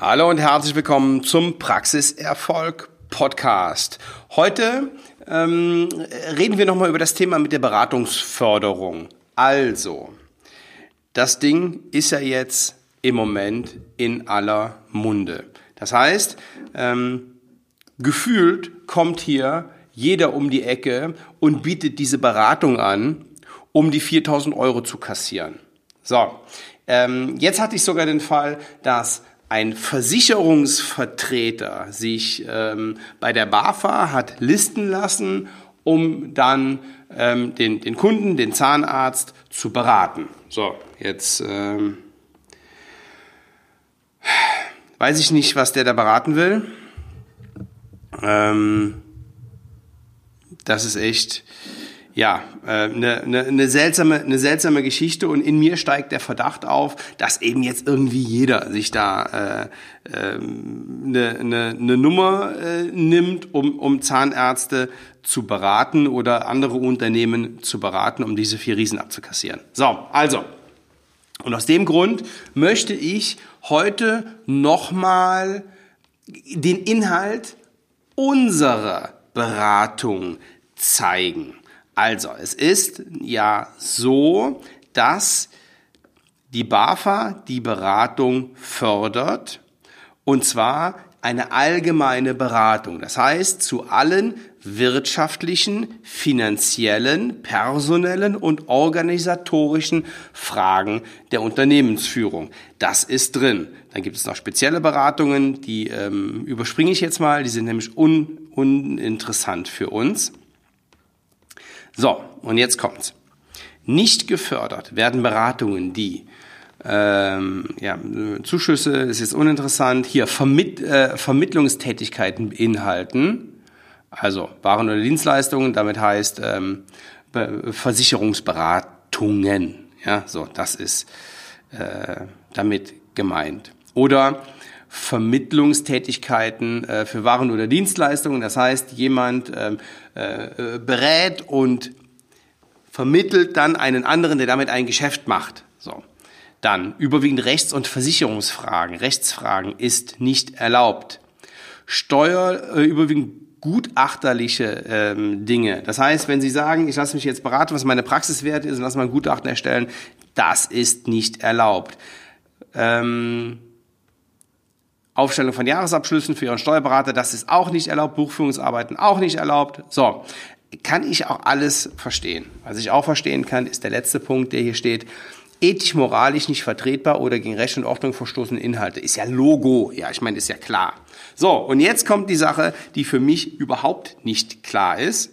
Hallo und herzlich willkommen zum Praxiserfolg Podcast. Heute ähm, reden wir nochmal über das Thema mit der Beratungsförderung. Also, das Ding ist ja jetzt im Moment in aller Munde. Das heißt, ähm, gefühlt kommt hier jeder um die Ecke und bietet diese Beratung an, um die 4000 Euro zu kassieren. So, ähm, jetzt hatte ich sogar den Fall, dass ein Versicherungsvertreter sich ähm, bei der BAFA hat listen lassen, um dann ähm, den, den Kunden, den Zahnarzt zu beraten. So, jetzt ähm, weiß ich nicht, was der da beraten will. Ähm, das ist echt ja, eine, äh, eine, eine, seltsame, eine seltsame Geschichte und in mir steigt der Verdacht auf, dass eben jetzt irgendwie jeder sich da äh, äh, eine, eine, eine Nummer äh, nimmt, um, um Zahnärzte zu beraten oder andere Unternehmen zu beraten, um diese vier Riesen abzukassieren. So, also, und aus dem Grund möchte ich heute nochmal den Inhalt unserer Beratung zeigen. Also, es ist ja so, dass die BAFA die Beratung fördert und zwar eine allgemeine Beratung. Das heißt, zu allen wirtschaftlichen, finanziellen, personellen und organisatorischen Fragen der Unternehmensführung. Das ist drin. Dann gibt es noch spezielle Beratungen, die ähm, überspringe ich jetzt mal, die sind nämlich un uninteressant für uns. So, und jetzt kommt's. Nicht gefördert werden Beratungen, die ähm, ja, Zuschüsse ist jetzt uninteressant, hier Vermitt, äh, Vermittlungstätigkeiten beinhalten, also Waren oder Dienstleistungen, damit heißt ähm, Versicherungsberatungen. Ja, so, das ist äh, damit gemeint. Oder Vermittlungstätigkeiten äh, für Waren oder Dienstleistungen. Das heißt, jemand ähm, äh, berät und vermittelt dann einen anderen, der damit ein Geschäft macht. So. Dann überwiegend Rechts- und Versicherungsfragen. Rechtsfragen ist nicht erlaubt. Steuer äh, überwiegend gutachterliche ähm, Dinge. Das heißt, wenn Sie sagen, ich lasse mich jetzt beraten, was meine Praxiswert ist und lasse mal ein Gutachten erstellen, das ist nicht erlaubt. Ähm, Aufstellung von Jahresabschlüssen für Ihren Steuerberater, das ist auch nicht erlaubt, Buchführungsarbeiten auch nicht erlaubt. So, kann ich auch alles verstehen. Was ich auch verstehen kann, ist der letzte Punkt, der hier steht. Ethisch, moralisch nicht vertretbar oder gegen Recht und Ordnung verstoßene Inhalte. Ist ja Logo. Ja, ich meine, ist ja klar. So, und jetzt kommt die Sache, die für mich überhaupt nicht klar ist.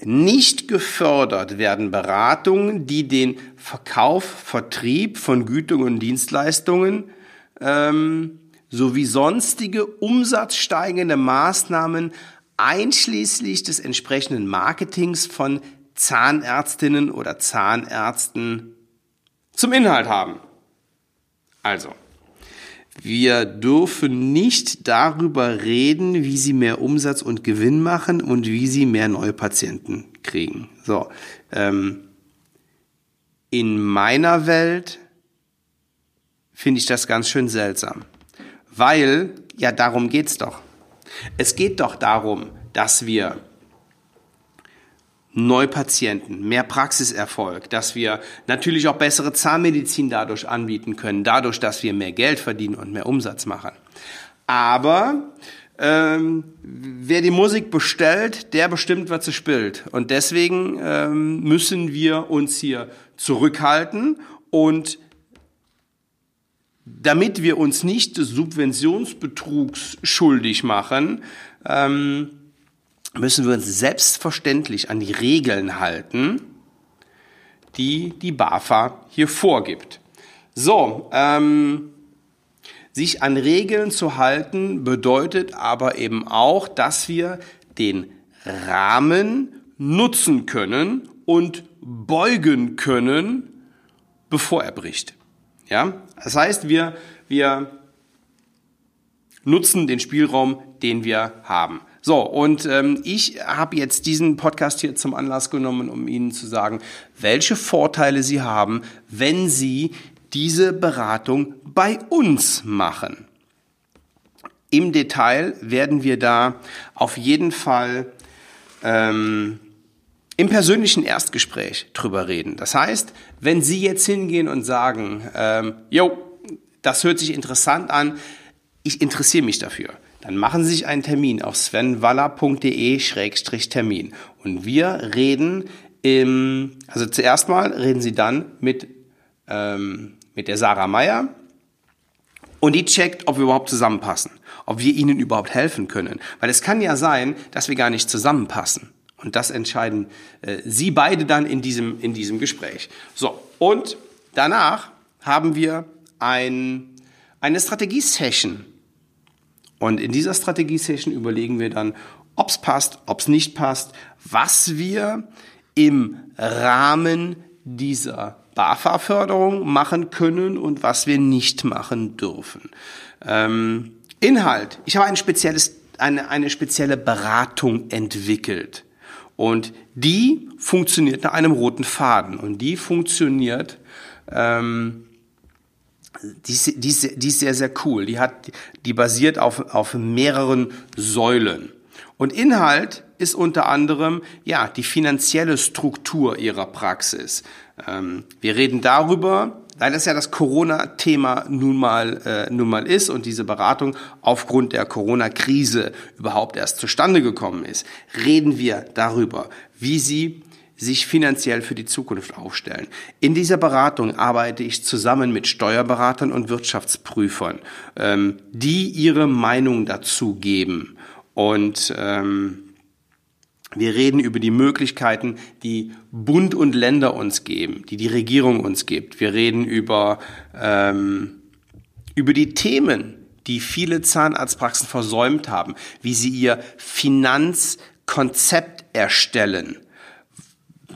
Nicht gefördert werden Beratungen, die den Verkauf, Vertrieb von Gütungen und Dienstleistungen ähm, sowie sonstige umsatzsteigende Maßnahmen einschließlich des entsprechenden Marketings von Zahnärztinnen oder Zahnärzten zum Inhalt haben. Also, wir dürfen nicht darüber reden, wie sie mehr Umsatz und Gewinn machen und wie sie mehr neue Patienten kriegen. So, ähm, in meiner Welt finde ich das ganz schön seltsam. Weil, ja, darum geht's doch. Es geht doch darum, dass wir Neupatienten, mehr Praxiserfolg, dass wir natürlich auch bessere Zahnmedizin dadurch anbieten können, dadurch, dass wir mehr Geld verdienen und mehr Umsatz machen. Aber ähm, wer die Musik bestellt, der bestimmt, was sie spielt. Und deswegen ähm, müssen wir uns hier zurückhalten und damit wir uns nicht des Subventionsbetrugs schuldig machen, ähm, müssen wir uns selbstverständlich an die Regeln halten, die die BAFA hier vorgibt. So, ähm, sich an Regeln zu halten bedeutet aber eben auch, dass wir den Rahmen nutzen können und beugen können, bevor er bricht. Ja, das heißt, wir, wir nutzen den Spielraum, den wir haben. So, und ähm, ich habe jetzt diesen Podcast hier zum Anlass genommen, um Ihnen zu sagen, welche Vorteile Sie haben, wenn Sie diese Beratung bei uns machen. Im Detail werden wir da auf jeden Fall ähm, im persönlichen Erstgespräch drüber reden. Das heißt, wenn Sie jetzt hingehen und sagen, ähm, jo, das hört sich interessant an, ich interessiere mich dafür, dann machen Sie sich einen Termin auf svenwaller.de-termin und wir reden im, also zuerst mal reden Sie dann mit, ähm, mit der Sarah Meyer und die checkt, ob wir überhaupt zusammenpassen, ob wir ihnen überhaupt helfen können. Weil es kann ja sein, dass wir gar nicht zusammenpassen. Und das entscheiden äh, Sie beide dann in diesem, in diesem Gespräch. So, und danach haben wir ein, eine Strategie-Session. Und in dieser Strategie-Session überlegen wir dann, ob es passt, ob es nicht passt, was wir im Rahmen dieser BAFA-Förderung machen können und was wir nicht machen dürfen. Ähm, Inhalt. Ich habe ein spezielles, eine, eine spezielle Beratung entwickelt. Und die funktioniert nach einem roten Faden. Und die funktioniert, ähm, die, ist, die, die ist sehr, sehr cool. Die, hat, die basiert auf, auf mehreren Säulen. Und Inhalt ist unter anderem ja die finanzielle Struktur ihrer Praxis. Ähm, wir reden darüber, weil das ja das Corona-Thema nun mal äh, nun mal ist und diese Beratung aufgrund der Corona-Krise überhaupt erst zustande gekommen ist, reden wir darüber, wie sie sich finanziell für die Zukunft aufstellen. In dieser Beratung arbeite ich zusammen mit Steuerberatern und Wirtschaftsprüfern, ähm, die ihre Meinung dazu geben und ähm, wir reden über die Möglichkeiten, die Bund und Länder uns geben, die die Regierung uns gibt. Wir reden über, ähm, über die Themen, die viele Zahnarztpraxen versäumt haben, wie sie ihr Finanzkonzept erstellen.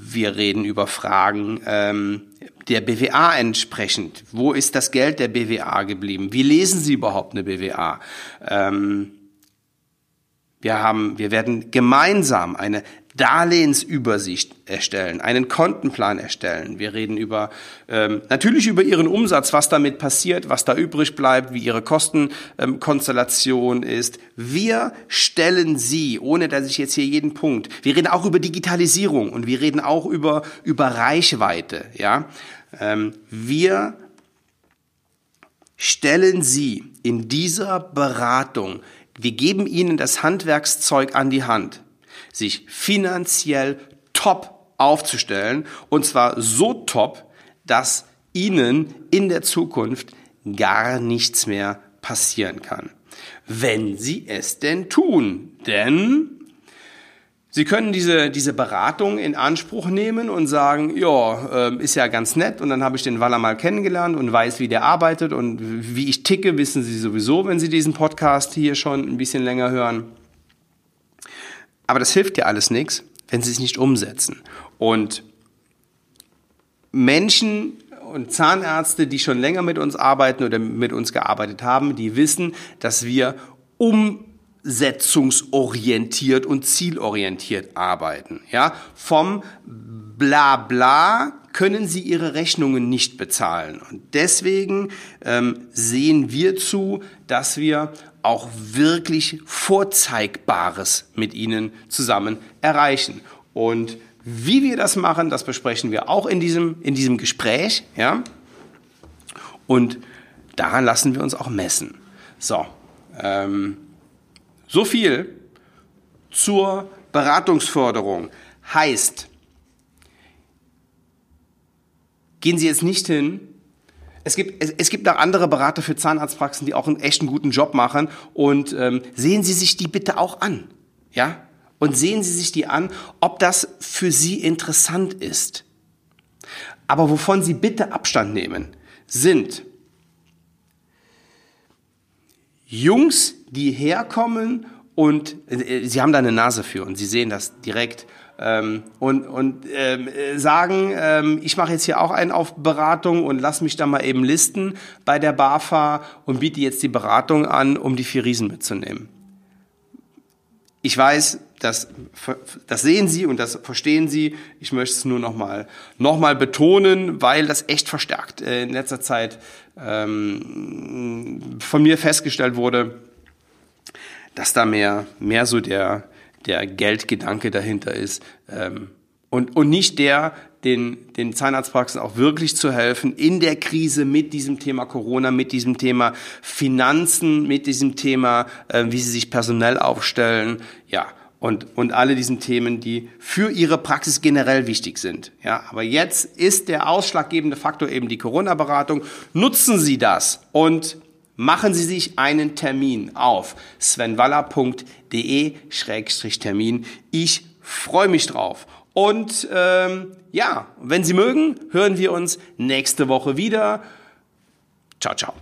Wir reden über Fragen ähm, der BWA entsprechend. Wo ist das Geld der BWA geblieben? Wie lesen Sie überhaupt eine BWA? Ähm, wir haben, wir werden gemeinsam eine Darlehensübersicht erstellen, einen Kontenplan erstellen. Wir reden über ähm, natürlich über Ihren Umsatz, was damit passiert, was da übrig bleibt, wie Ihre Kostenkonstellation ähm, ist. Wir stellen Sie, ohne dass ich jetzt hier jeden Punkt. Wir reden auch über Digitalisierung und wir reden auch über über Reichweite. Ja, ähm, wir stellen Sie in dieser Beratung wir geben ihnen das Handwerkszeug an die Hand, sich finanziell top aufzustellen und zwar so top, dass ihnen in der Zukunft gar nichts mehr passieren kann. Wenn sie es denn tun. Denn Sie können diese, diese Beratung in Anspruch nehmen und sagen, ja, äh, ist ja ganz nett und dann habe ich den Waller mal kennengelernt und weiß, wie der arbeitet und wie ich ticke, wissen Sie sowieso, wenn Sie diesen Podcast hier schon ein bisschen länger hören. Aber das hilft ja alles nichts, wenn Sie es nicht umsetzen. Und Menschen und Zahnärzte, die schon länger mit uns arbeiten oder mit uns gearbeitet haben, die wissen, dass wir um umsetzungsorientiert und zielorientiert arbeiten. Ja, vom Blabla können sie ihre Rechnungen nicht bezahlen. Und deswegen ähm, sehen wir zu, dass wir auch wirklich Vorzeigbares mit ihnen zusammen erreichen. Und wie wir das machen, das besprechen wir auch in diesem, in diesem Gespräch. Ja? Und daran lassen wir uns auch messen. So, ähm, so viel zur Beratungsförderung. Heißt, gehen Sie jetzt nicht hin. Es gibt, es, es gibt auch andere Berater für Zahnarztpraxen, die auch einen echten guten Job machen. Und ähm, sehen Sie sich die bitte auch an. Ja? Und sehen Sie sich die an, ob das für Sie interessant ist. Aber wovon Sie bitte Abstand nehmen, sind Jungs, die herkommen und äh, sie haben da eine Nase für und sie sehen das direkt ähm, und, und ähm, sagen, ähm, ich mache jetzt hier auch einen auf Beratung und lass mich da mal eben listen bei der BAFA und biete jetzt die Beratung an, um die vier Riesen mitzunehmen. Ich weiß, das, das sehen Sie und das verstehen Sie. Ich möchte es nur nochmal noch mal betonen, weil das echt verstärkt äh, in letzter Zeit ähm, von mir festgestellt wurde, dass da mehr, mehr so der, der Geldgedanke dahinter ist. Ähm, und, und nicht der, den, den Zahnarztpraxen auch wirklich zu helfen in der Krise mit diesem Thema Corona, mit diesem Thema Finanzen, mit diesem Thema, äh, wie sie sich personell aufstellen, ja, und, und alle diesen Themen, die für ihre Praxis generell wichtig sind. Ja, aber jetzt ist der ausschlaggebende Faktor eben die Corona-Beratung. Nutzen Sie das und machen Sie sich einen Termin auf svenwaller.de-termin. Ich freue mich drauf. Und ähm, ja, wenn Sie mögen, hören wir uns nächste Woche wieder. Ciao, ciao.